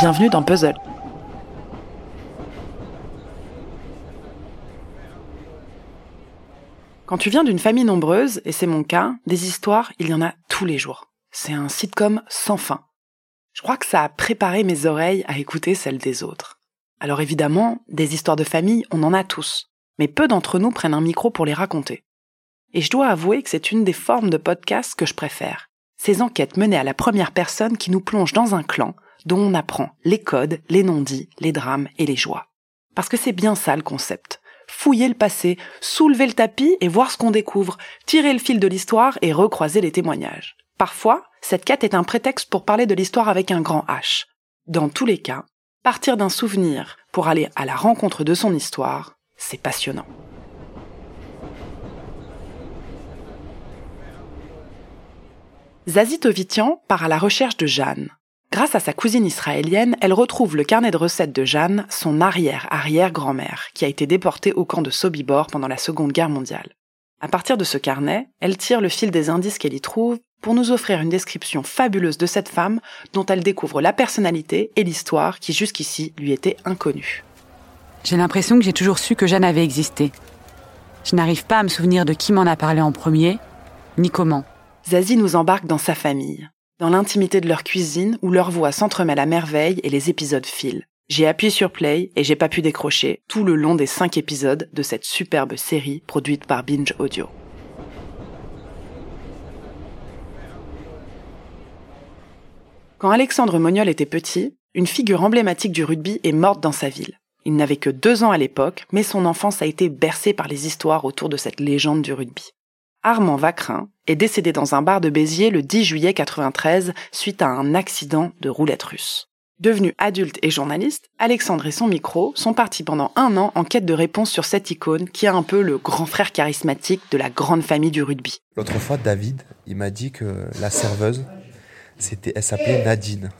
Bienvenue dans Puzzle. Quand tu viens d'une famille nombreuse, et c'est mon cas, des histoires, il y en a tous les jours. C'est un sitcom sans fin. Je crois que ça a préparé mes oreilles à écouter celles des autres. Alors évidemment, des histoires de famille, on en a tous, mais peu d'entre nous prennent un micro pour les raconter. Et je dois avouer que c'est une des formes de podcast que je préfère. Ces enquêtes menées à la première personne qui nous plongent dans un clan dont on apprend les codes, les non-dits, les drames et les joies. Parce que c'est bien ça le concept. Fouiller le passé, soulever le tapis et voir ce qu'on découvre, tirer le fil de l'histoire et recroiser les témoignages. Parfois, cette quête est un prétexte pour parler de l'histoire avec un grand H. Dans tous les cas, partir d'un souvenir pour aller à la rencontre de son histoire, c'est passionnant. Zazie Tovitian part à la recherche de Jeanne. Grâce à sa cousine israélienne, elle retrouve le carnet de recettes de Jeanne, son arrière-arrière-grand-mère, qui a été déportée au camp de Sobibor pendant la Seconde Guerre mondiale. À partir de ce carnet, elle tire le fil des indices qu'elle y trouve pour nous offrir une description fabuleuse de cette femme dont elle découvre la personnalité et l'histoire qui jusqu'ici lui étaient inconnues. J'ai l'impression que j'ai toujours su que Jeanne avait existé. Je n'arrive pas à me souvenir de qui m'en a parlé en premier, ni comment. Zazie nous embarque dans sa famille, dans l'intimité de leur cuisine où leurs voix s'entremêlent à merveille et les épisodes filent. J'ai appuyé sur play et j'ai pas pu décrocher tout le long des cinq épisodes de cette superbe série produite par Binge Audio. Quand Alexandre Moniol était petit, une figure emblématique du rugby est morte dans sa ville. Il n'avait que deux ans à l'époque, mais son enfance a été bercée par les histoires autour de cette légende du rugby. Armand Vacrin est décédé dans un bar de Béziers le 10 juillet 93 suite à un accident de roulette russe. Devenu adulte et journaliste, Alexandre et son micro sont partis pendant un an en quête de réponse sur cette icône qui est un peu le grand frère charismatique de la grande famille du rugby. L'autre fois, David, il m'a dit que la serveuse, c'était, elle s'appelait Nadine.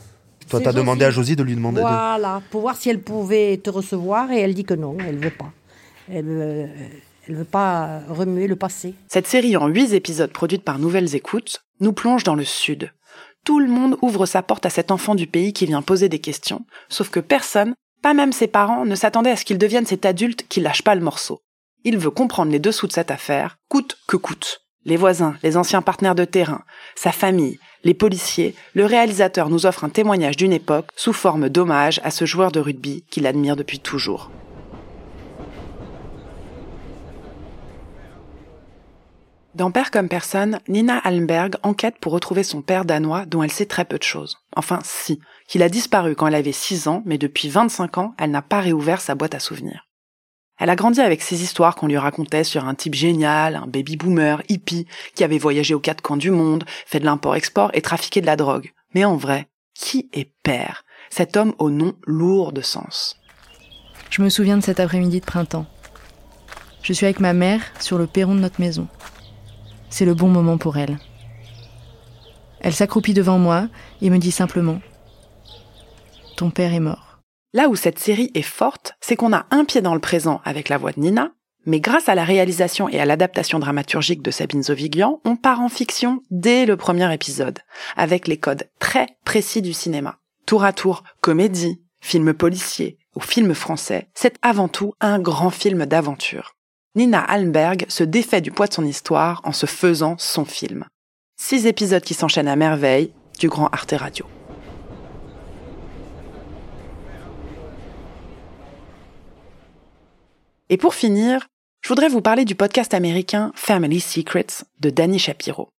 Toi, t'as demandé à Josie de lui demander. Voilà, pour voir si elle pouvait te recevoir et elle dit que non, elle veut pas. Elle veut, elle veut pas remuer le passé. Cette série en huit épisodes produite par Nouvelles Écoutes nous plonge dans le Sud. Tout le monde ouvre sa porte à cet enfant du pays qui vient poser des questions, sauf que personne, pas même ses parents, ne s'attendait à ce qu'il devienne cet adulte qui lâche pas le morceau. Il veut comprendre les dessous de cette affaire, coûte que coûte. Les voisins, les anciens partenaires de terrain, sa famille, les policiers, le réalisateur nous offre un témoignage d'une époque sous forme d'hommage à ce joueur de rugby qu'il admire depuis toujours. Dans Père comme personne, Nina Almberg enquête pour retrouver son père danois dont elle sait très peu de choses. Enfin, si, qu'il a disparu quand elle avait 6 ans, mais depuis 25 ans, elle n'a pas réouvert sa boîte à souvenirs. Elle a grandi avec ces histoires qu'on lui racontait sur un type génial, un baby boomer, hippie, qui avait voyagé aux quatre coins du monde, fait de l'import-export et trafiqué de la drogue. Mais en vrai, qui est père? Cet homme au nom lourd de sens. Je me souviens de cet après-midi de printemps. Je suis avec ma mère sur le perron de notre maison. C'est le bon moment pour elle. Elle s'accroupit devant moi et me dit simplement ⁇ Ton père est mort ⁇ Là où cette série est forte, c'est qu'on a un pied dans le présent avec la voix de Nina, mais grâce à la réalisation et à l'adaptation dramaturgique de Sabine Zovigian, on part en fiction dès le premier épisode, avec les codes très précis du cinéma. Tour à tour, comédie, film policier ou film français, c'est avant tout un grand film d'aventure. Nina Almberg se défait du poids de son histoire en se faisant son film. Six épisodes qui s'enchaînent à merveille du grand Arte Radio. Et pour finir, je voudrais vous parler du podcast américain Family Secrets de Danny Shapiro.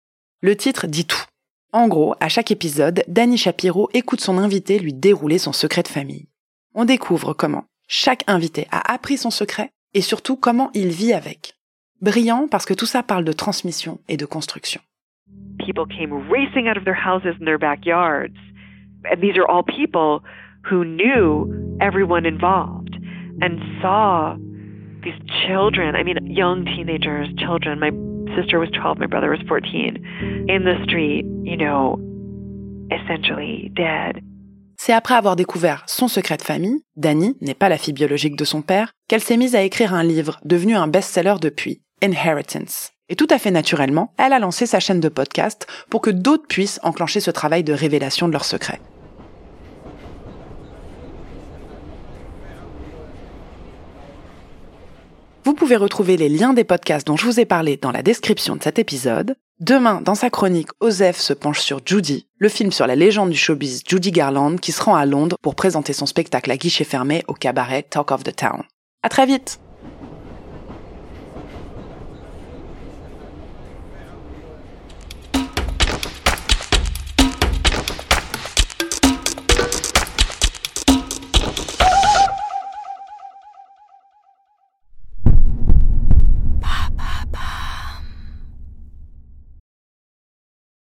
Le titre dit tout. En gros, à chaque épisode, Danny Shapiro écoute son invité lui dérouler son secret de famille. On découvre comment chaque invité a appris son secret et surtout comment il vit avec. Brillant parce que tout ça parle de transmission et de construction. People came racing out of their houses and their backyards. And these are all people who knew everyone involved and saw these children, I mean, young teenagers, children. My sister was 12, my brother was 14, in the street, you know, essentially dead. C'est après avoir découvert son secret de famille, Dani n'est pas la fille biologique de son père, qu'elle s'est mise à écrire un livre devenu un best-seller depuis, Inheritance. Et tout à fait naturellement, elle a lancé sa chaîne de podcast pour que d'autres puissent enclencher ce travail de révélation de leurs secrets. Vous pouvez retrouver les liens des podcasts dont je vous ai parlé dans la description de cet épisode. Demain, dans sa chronique, Osef se penche sur Judy, le film sur la légende du showbiz Judy Garland qui se rend à Londres pour présenter son spectacle à guichet fermé au cabaret Talk of the Town. À très vite!